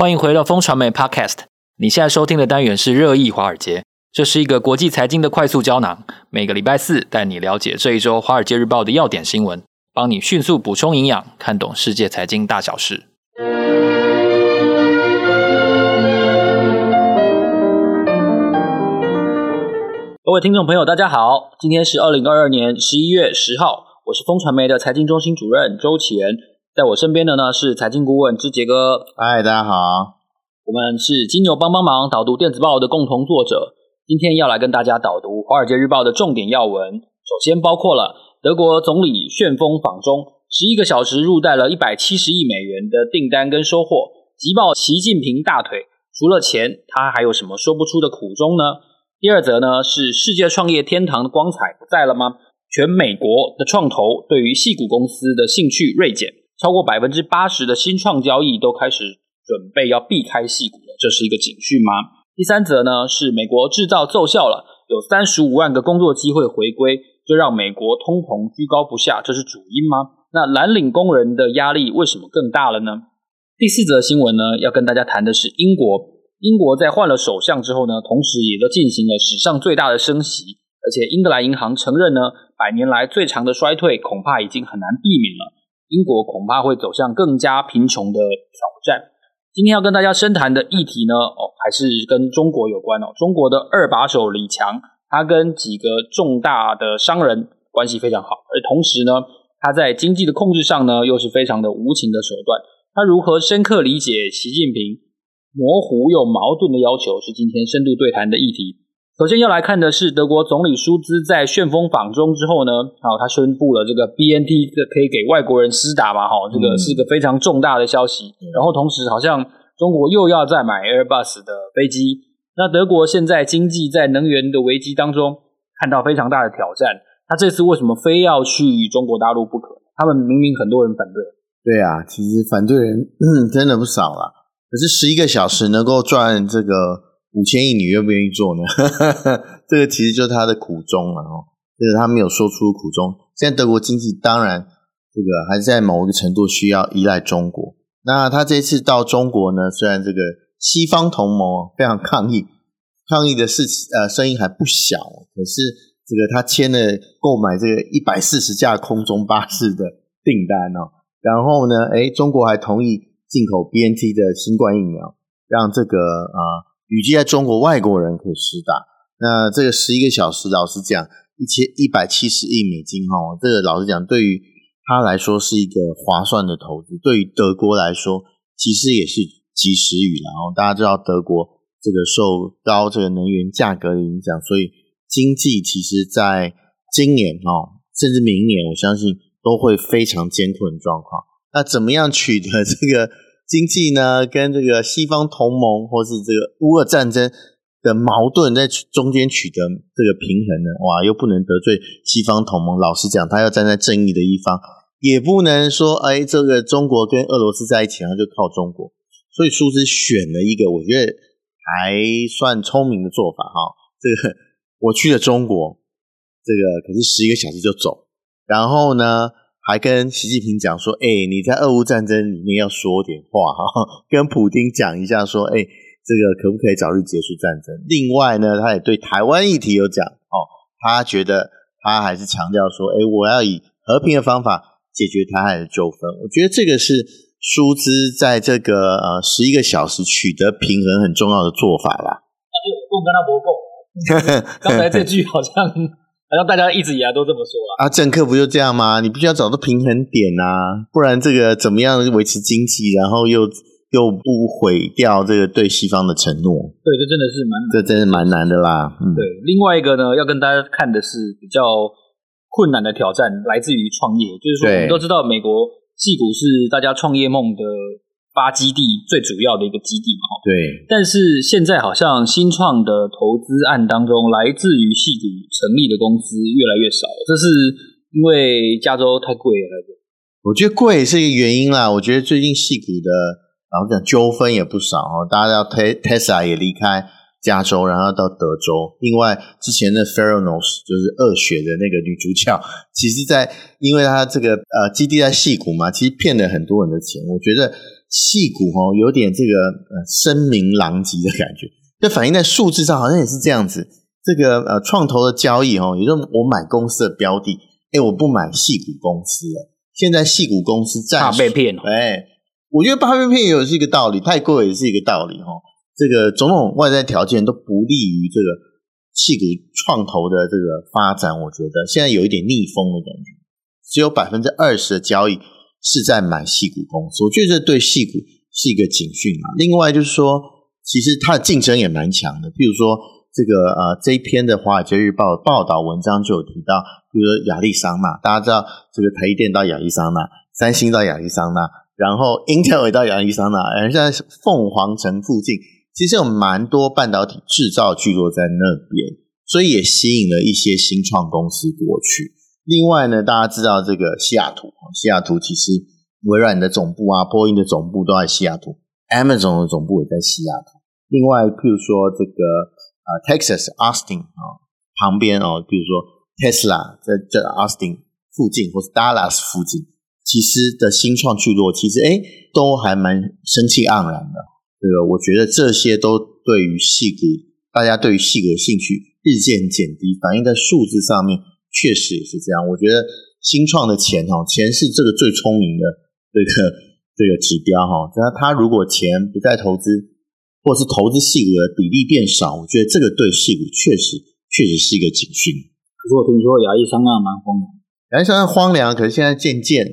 欢迎回到风传媒 Podcast。你现在收听的单元是热议华尔街，这是一个国际财经的快速胶囊。每个礼拜四带你了解这一周《华尔街日报》的要点新闻，帮你迅速补充营养，看懂世界财经大小事。各位听众朋友，大家好，今天是二零二二年十一月十号，我是风传媒的财经中心主任周启源，在我身边的呢是财经顾问之杰哥。嗨，大家好。我们是金牛帮帮忙导读电子报的共同作者，今天要来跟大家导读《华尔街日报》的重点要闻。首先包括了德国总理旋风访中，十一个小时入袋了一百七十亿美元的订单跟收获，急爆习近平大腿。除了钱，他还有什么说不出的苦衷呢？第二则呢是世界创业天堂的光彩不在了吗？全美国的创投对于戏股公司的兴趣锐减，超过百分之八十的新创交易都开始。准备要避开矽谷了，这是一个警讯吗？第三则呢是美国制造奏效了，有三十五万个工作机会回归，这让美国通膨居高不下，这是主因吗？那蓝领工人的压力为什么更大了呢？第四则新闻呢要跟大家谈的是英国，英国在换了首相之后呢，同时也都进行了史上最大的升息，而且英格兰银行承认呢，百年来最长的衰退恐怕已经很难避免了，英国恐怕会走向更加贫穷的挑战。今天要跟大家深谈的议题呢，哦，还是跟中国有关哦。中国的二把手李强，他跟几个重大的商人关系非常好，而同时呢，他在经济的控制上呢，又是非常的无情的手段。他如何深刻理解习近平模糊又矛盾的要求，是今天深度对谈的议题。首先要来看的是德国总理舒兹在旋风访中之后呢，好，他宣布了这个 BNT 可以给外国人施打嘛，哈，这个是个非常重大的消息。然后同时好像中国又要再买 Airbus 的飞机，那德国现在经济在能源的危机当中看到非常大的挑战，他这次为什么非要去中国大陆不可？他们明明很多人反对。对啊，其实反对人 真的不少啦，可是十一个小时能够赚这个。五千亿，你愿不愿意做呢？这个其实就是他的苦衷了哦。这是他没有说出苦衷。现在德国经济当然这个还是在某一个程度需要依赖中国。那他这次到中国呢，虽然这个西方同盟非常抗议，抗议的事情呃声音还不小，可是这个他签了购买这个一百四十架空中巴士的订单哦。然后呢，诶，中国还同意进口 BNT 的新冠疫苗，让这个啊。预计在中国外国人可以施打，那这个十一个小时，老实讲，一千一百七十亿美金哈，这个老实讲，对于他来说是一个划算的投资，对于德国来说，其实也是及时雨。然后大家知道，德国这个受高这个能源价格的影响，所以经济其实在今年哦，甚至明年，我相信都会非常艰困的状况。那怎么样取得这个？经济呢，跟这个西方同盟或是这个乌俄战争的矛盾在中间取得这个平衡呢？哇，又不能得罪西方同盟。老实讲，他要站在正义的一方，也不能说哎，这个中国跟俄罗斯在一起，然后就靠中国。所以，舒兹选了一个我觉得还算聪明的做法哈。这个我去了中国，这个可是十一个小时就走，然后呢？还跟习近平讲说：“哎、你在俄乌战争里面要说点话哈，跟普丁讲一下说，哎、欸，这个可不可以早日结束战争？另外呢，他也对台湾议题有讲哦，他觉得他还是强调说，哎、我要以和平的方法解决台海的纠纷。我觉得这个是舒兹在这个呃十一个小时取得平衡很重要的做法啦。那就不跟他不够，刚才这句好像。”好像大家一直以来都这么说啊，啊，政客不就这样吗？你必须要找到平衡点啊，不然这个怎么样维持经济，然后又又不毁掉这个对西方的承诺？对，这真的是蛮，这真的蛮难的啦。嗯，对，另外一个呢，要跟大家看的是比较困难的挑战，来自于创业，就是说我们都知道美国戏股是大家创业梦的。发基地最主要的一个基地嘛，对。但是现在好像新创的投资案当中，来自于戏谷成立的公司越来越少，这是因为加州太贵了？我觉得贵是一个原因啦。我觉得最近戏谷的，然后讲纠纷也不少哦。大家知道 Tesla 也离开加州，然后到德州。另外，之前的 Theranos 就是恶血的那个女主角，其实在因为她这个呃基地在戏谷嘛，其实骗了很多人的钱。我觉得。矽谷哦，有点这个呃声名狼藉的感觉。这反映在数字上，好像也是这样子。这个呃，创投的交易哦，也就是我买公司的标的，哎，我不买戏骨公司了。现在戏骨公司暂时怕被骗，哎，我觉得怕被骗也有是一个道理，太贵也是一个道理哈。这个种种外在条件都不利于这个戏骨创投的这个发展。我觉得现在有一点逆风的感觉，只有百分之二十的交易是在买矽谷公司，我觉得这对矽谷是一个警讯啊。另外就是说，其实它的竞争也蛮强的，譬如说。这个呃，这一篇的《华尔街日报》报道文章就有提到，比如说亚利桑那，大家知道这个台积电到亚利桑那，三星到亚利桑那，然后 Intel 也到亚利桑那，而在凤凰城附近其实有蛮多半导体制造聚落在那边，所以也吸引了一些新创公司过去。另外呢，大家知道这个西雅图，西雅图其实微软的总部啊，波音的总部都在西雅图，Amazon 的总部也在西雅图。另外，譬如说这个。啊，Texas Austin 啊，旁边哦，比如说 Tesla 在这 Austin 附近，或是 Dallas 附近，其实的新创聚落，其实哎，都还蛮生气盎然的。这个我觉得这些都对于矽谷，大家对于矽谷的兴趣日渐减低，反映在数字上面，确实也是这样。我觉得新创的钱哈，钱是这个最聪明的这个 这个指标哈。那他如果钱不再投资，或是投资细股的比例变少，我觉得这个对细股确实确实是一个警讯。可是我听说亚利桑那蛮荒凉，亚利桑那荒凉，可是现在渐渐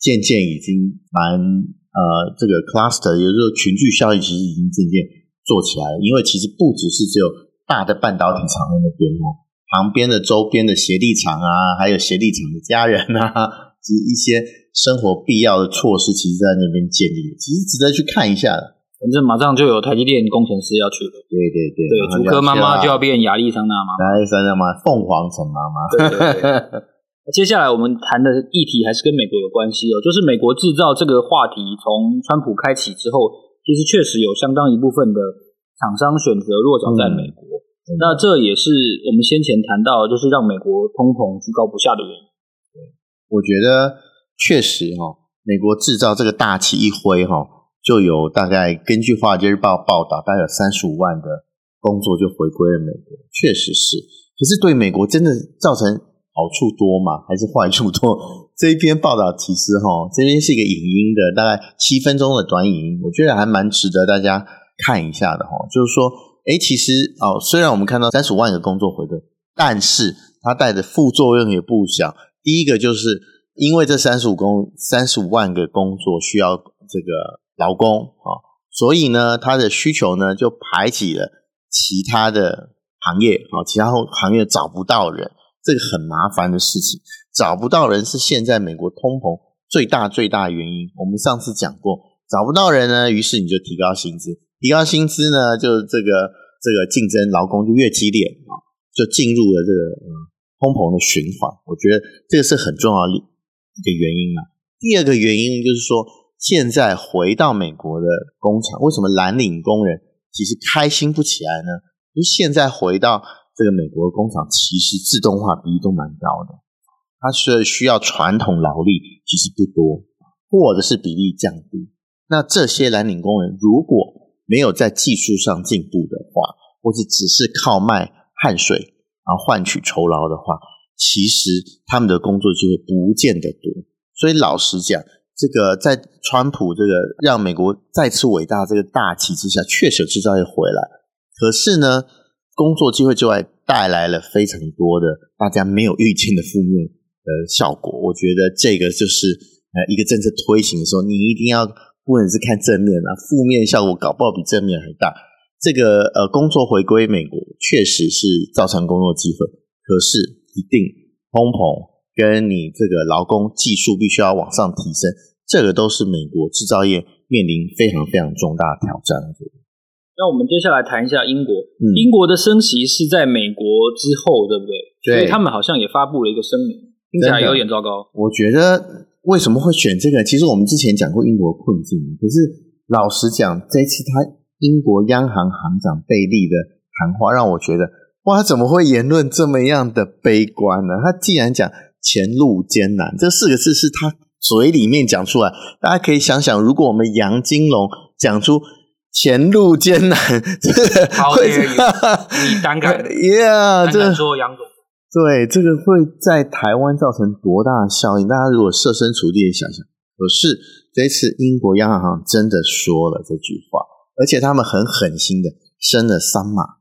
渐渐已经蛮呃这个 cluster，也就是说群聚效应，其实已经渐渐做起来了。因为其实不只是只有大的半导体厂在那边哦，旁边的周边的协力厂啊，还有协力厂的家人啊，及 一些生活必要的措施，其实在那边建立，其实值得去看一下的。反正马上就有台积电工程师要去了。对对对，对，竹科妈妈就要变亚利桑那妈妈。亚利桑那妈，凤凰城妈妈。对对对。接下来我们谈的议题还是跟美国有关系哦，就是美国制造这个话题从川普开启之后，其实确实有相当一部分的厂商选择落脚在美国。嗯、那这也是我们先前谈到，就是让美国通膨居高不下的原因。我觉得确实哈，美国制造这个大旗一挥哈。就有大概根据《华尔街日报》报道，大概有三十五万的工作就回归了美国，确实是。可是对美国真的造成好处多吗？还是坏处多？这一篇报道其实哈，这边是一个影音的，大概七分钟的短影音，我觉得还蛮值得大家看一下的哈。就是说，诶，其实哦，虽然我们看到三十五万个工作回归，但是它带的副作用也不小。第一个就是因为这三十五工三十五万个工作需要这个。劳工啊，所以呢，他的需求呢就排挤了其他的行业啊，其他行业找不到人，这个很麻烦的事情。找不到人是现在美国通膨最大最大的原因。我们上次讲过，找不到人呢，于是你就提高薪资，提高薪资呢，就这个这个竞争劳工就越激烈啊，就进入了这个嗯通膨的循环。我觉得这个是很重要的一个原因啊。第二个原因就是说。现在回到美国的工厂，为什么蓝领工人其实开心不起来呢？因为现在回到这个美国的工厂，其实自动化比例都蛮高的，它是需要传统劳力其实不多，或者是比例降低。那这些蓝领工人如果没有在技术上进步的话，或者只是靠卖汗水然后换取酬劳的话，其实他们的工作就会不见得多。所以老实讲。这个在川普这个让美国再次伟大这个大旗之下，确实制造业回来，可是呢，工作机会之外带来了非常多的大家没有预见的负面的效果。我觉得这个就是呃一个政策推行的时候，你一定要不能是看正面啊，负面效果搞不好比正面还大。这个呃工作回归美国确实是造成工作机会，可是一定通膨。跟你这个劳工技术必须要往上提升，这个都是美国制造业面临非常非常重大的挑战。那我们接下来谈一下英国，嗯、英国的升息是在美国之后，对不对？对。所以他们好像也发布了一个声明，听起来有点糟糕。我觉得为什么会选这个？其实我们之前讲过英国困境，可是老实讲，这一次他英国央行行长贝利的谈话，让我觉得哇，他怎么会言论这么样的悲观呢？他既然讲。前路艰难，这四个字是他嘴里面讲出来。大家可以想想，如果我们杨金龙讲出前路艰难，好会你胆敢，Yeah，这个说杨总，对，这个会在台湾造成多大的效应？大家如果设身处地的想想，可是这次英国央行真的说了这句话，而且他们很狠心的升了三码，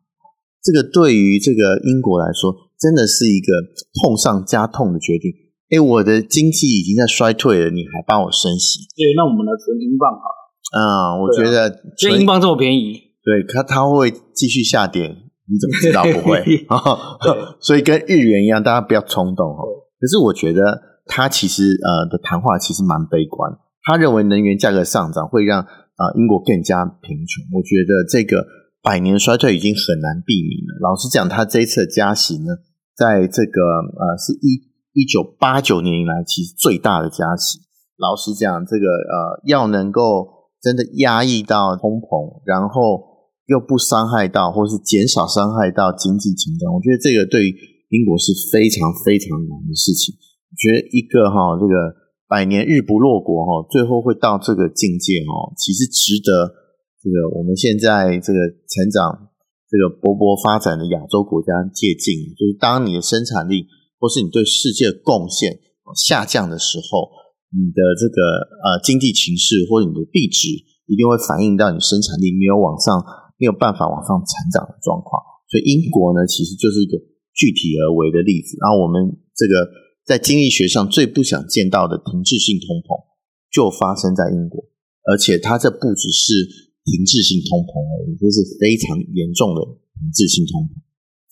这个对于这个英国来说，真的是一个痛上加痛的决定。哎，我的经济已经在衰退了，你还帮我升息？对，那我们来存英镑好了。啊、嗯，我觉得，因为英镑这么便宜，对它它会继续下跌，你怎么知道不会？所以跟日元一样，大家不要冲动哦。可是我觉得他其实呃的谈话其实蛮悲观，他认为能源价格上涨会让啊、呃、英国更加贫穷。我觉得这个百年衰退已经很难避免了。老实讲，他这一次的加息呢，在这个呃是一。一九八九年以来，其实最大的加息。老实讲，这个呃，要能够真的压抑到通膨，然后又不伤害到，或是减少伤害到经济成长，我觉得这个对于英国是非常非常难的事情。我觉得一个哈，这个百年日不落国哈，最后会到这个境界哈，其实值得这个我们现在这个成长、这个勃勃发展的亚洲国家借鉴，就是当你的生产力。或是你对世界的贡献下降的时候，你的这个呃经济情势或者你的币值一定会反映到你生产力没有往上，没有办法往上成长的状况。所以英国呢，其实就是一个具体而为的例子。然后我们这个在经济学上最不想见到的停滞性通膨，就发生在英国，而且它这不只是停滞性通膨而已，这是非常严重的停滞性通膨，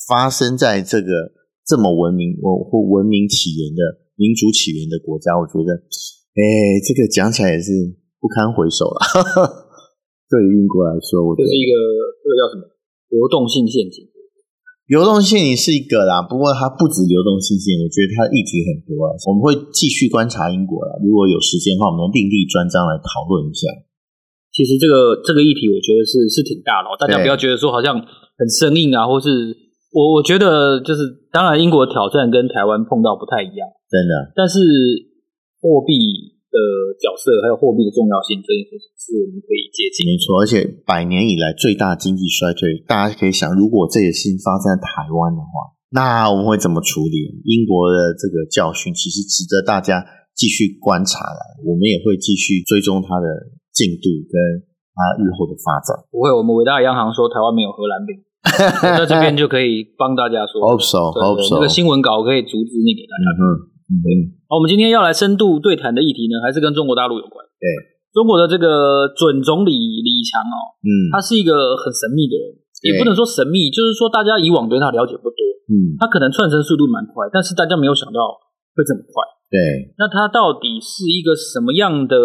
发生在这个。这么文明或或文明起源的民主起源的国家，我觉得，哎，这个讲起来也是不堪回首了。对于英国来说，我觉得这是一个这个叫什么流动性陷阱？流动性也是一个啦，不过它不止流动性陷阱，我觉得它议题很多啊。我们会继续观察英国啦，如果有时间的话，我们另立专章来讨论一下。其实这个这个议题，我觉得是是挺大的，大家不要觉得说好像很生硬啊，或是。我我觉得就是，当然英国挑战跟台湾碰到不太一样，真的。但是货币的角色还有货币的重要性，这件事情是我们可以接近。没错，而且百年以来最大经济衰退，大家可以想，如果这些事情发生在台湾的话，那我们会怎么处理？英国的这个教训其实值得大家继续观察来，我们也会继续追踪它的进度跟它日后的发展。不会，我们伟大的央行说台湾没有荷兰病。在这边就可以帮大家说，Hope so, hope so. 这个新闻稿可以逐字念给大家。嗯嗯。好，我们今天要来深度对谈的议题呢，还是跟中国大陆有关。对，中国的这个准总理李强哦，嗯，他是一个很神秘的人，也不能说神秘，就是说大家以往对他了解不多。嗯，他可能窜升速度蛮快，但是大家没有想到会这么快。对，那他到底是一个什么样的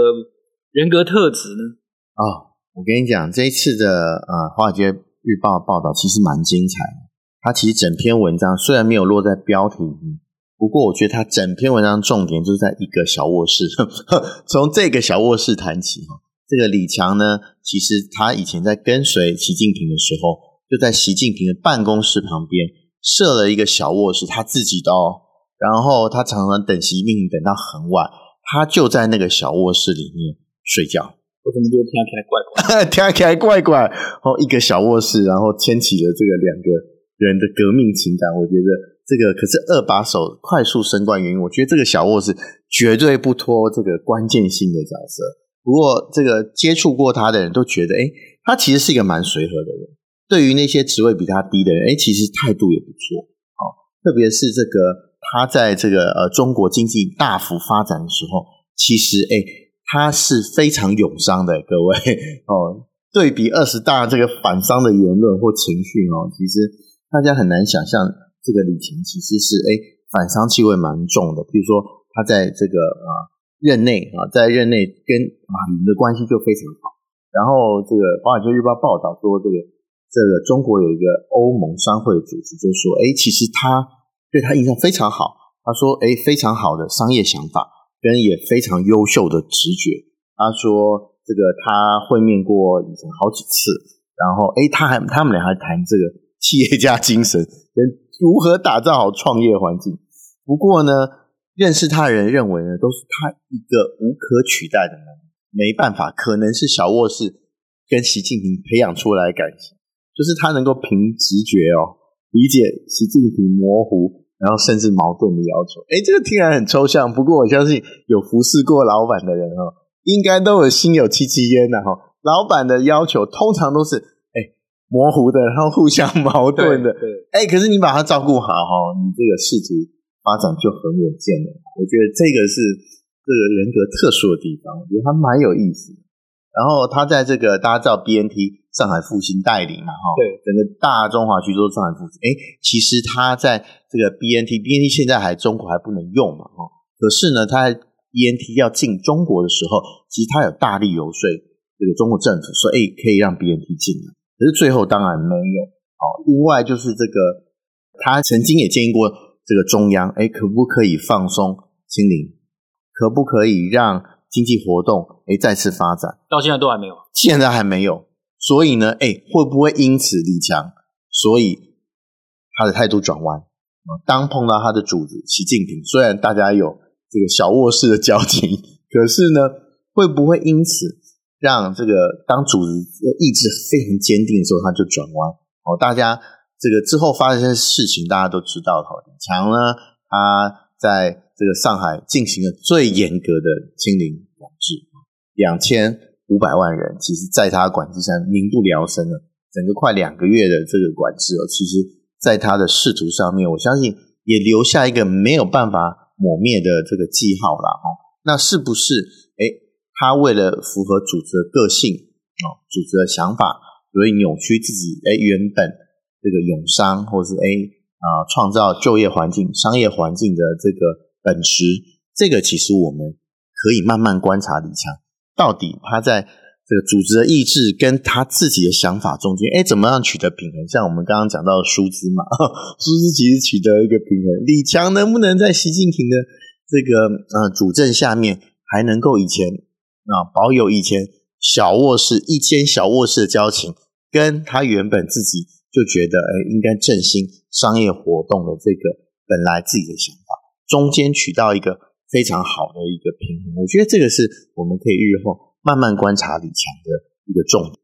人格特质呢？哦，我跟你讲，这一次的呃华尔街。日报报道其实蛮精彩的，它其实整篇文章虽然没有落在标题里，不过我觉得他整篇文章重点就是在一个小卧室，从这个小卧室谈起哈。这个李强呢，其实他以前在跟随习近平的时候，就在习近平的办公室旁边设了一个小卧室，他自己的哦。然后他常常等习近平等到很晚，他就在那个小卧室里面睡觉。我怎么觉得听起来怪怪？听起来怪怪。然后一个小卧室，然后牵起了这个两个人的革命情感。我觉得这个可是二把手快速升官原因。我觉得这个小卧室绝对不脱这个关键性的角色。不过这个接触过他的人都觉得，哎，他其实是一个蛮随和的人。对于那些职位比他低的人，哎，其实态度也不错。哦，特别是这个他在这个呃中国经济大幅发展的时候，其实哎。他是非常勇商的，各位 哦。对比二十大这个反商的言论或情绪哦，其实大家很难想象，这个李强其实是哎反商气味蛮重的。比如说他在这个啊任内啊，在任内跟马云的关系就非常好。然后这个《华尔街日报》报道说，这个这个中国有一个欧盟商会组织，就说哎，其实他对他印象非常好。他说哎，非常好的商业想法。跟也非常优秀的直觉，他说这个他会面过以前好几次，然后诶，他还他们俩还谈这个企业家精神跟如何打造好创业环境。不过呢，认识他的人认为呢，都是他一个无可取代的能力，没办法，可能是小卧室跟习近平培养出来的感情，就是他能够凭直觉哦理解习近平模糊，然后甚至矛盾的要求。哎，这个听起来很抽象，不过我相信有服侍过老板的人哦，应该都有心有戚戚焉的哈。老板的要求通常都是模糊的，然后互相矛盾的。对，哎，可是你把他照顾好哈，你这个仕途发展就很稳健了。我觉得这个是这个人格特殊的地方，我觉得他蛮有意思的。然后他在这个大家知道 BNT 上海复兴代理嘛，哈，对，整个大中华区都是上海复兴。哎，其实他在这个 BNT，BNT 现在还中国还不能用嘛，哈，可是呢，他在 BNT 要进中国的时候，其实他有大力游说这个中国政府说，哎，可以让 BNT 进来，可是最后当然没有。好，另外就是这个，他曾经也建议过这个中央，哎，可不可以放松清零？可不可以让？经济活动哎再次发展，到现在都还没有，现在还没有，所以呢，哎会不会因此李强，所以他的态度转弯？当碰到他的主子习近平，虽然大家有这个小卧室的交情，可是呢，会不会因此让这个当主子意志非常坚定的时候，他就转弯？哦，大家这个之后发生的事情，大家都知道。李强呢，他在。这个上海进行了最严格的清零管制，两千五百万人，其实在他管制下民不聊生了。整个快两个月的这个管制哦，其实在他的仕途上面，我相信也留下一个没有办法抹灭的这个记号了哦。那是不是？哎，他为了符合组织的个性哦，组织的想法，所以扭曲自己哎原本这个永商，或是哎啊创造就业环境、商业环境的这个。本质，这个其实我们可以慢慢观察李强，到底他在这个组织的意志跟他自己的想法中间，哎，怎么样取得平衡？像我们刚刚讲到的舒兹嘛，舒兹其实取得一个平衡。李强能不能在习近平的这个呃主政下面，还能够以前啊保有以前小卧室一间小卧室的交情，跟他原本自己就觉得哎应该振兴商业活动的这个本来自己的想法。中间取到一个非常好的一个平衡，我觉得这个是我们可以日后慢慢观察李强的一个重点。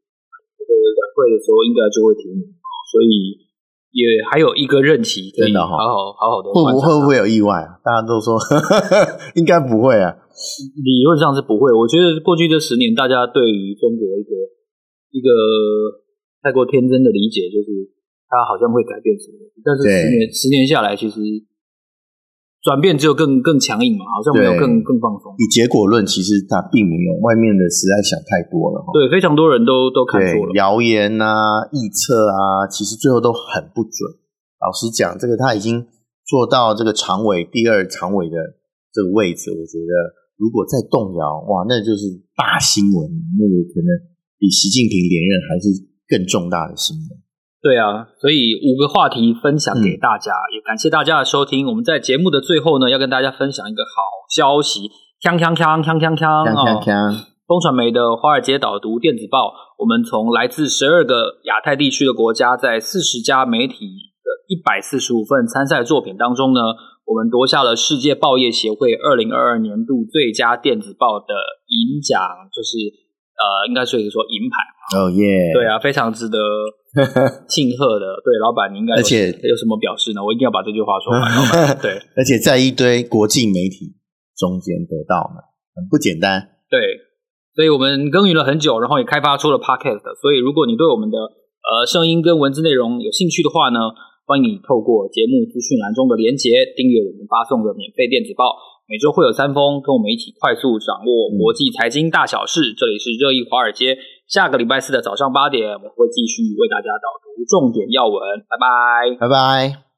这个两会的时候应该就会提名，所以也还有一个任期真的好好好好的。会不会不会有意外啊？大家都说 应该不会啊，理论上是不会。我觉得过去这十年，大家对于中国一个一个太过天真的理解，就是他好像会改变什么，但是十年十年下来，其实。转变只有更更强硬嘛，好像没有更更放松。以结果论，其实他并没有，外面的实在想太多了。对，非常多人都都看错了。谣言啊、臆测啊，其实最后都很不准。老实讲，这个他已经做到这个常委第二常委的这个位置，我觉得如果再动摇哇那就是大新闻那个可能比习近平连任还是更重大的新闻。对啊所以五个话题分享给大家也感谢大家的收听我们在节目的最后呢要跟大家分享一个好消息锵锵锵锵锵锵锵锵风传媒的华尔街导读电子报我们从来自十二个亚太地区的国家在四十家媒体的一百四十五份参赛作品当中呢我们夺下了世界报业协会二零二二年度最佳电子报的银奖，就是。呃，应该是可以说银牌哦耶！对啊，非常值得庆贺的。对，老板，你应该而且有什么表示呢？我一定要把这句话说完。对，而且在一堆国际媒体中间得到呢，很不简单。对，所以我们耕耘了很久，然后也开发出了 Podcast。所以，如果你对我们的呃声音跟文字内容有兴趣的话呢，欢迎你透过节目资讯栏中的连结订阅我们发送的免费电子报。每周会有三封，跟我们一起快速掌握国际财经大小事。这里是热议华尔街，下个礼拜四的早上八点，我们会继续为大家导读重点要闻。拜拜，拜拜。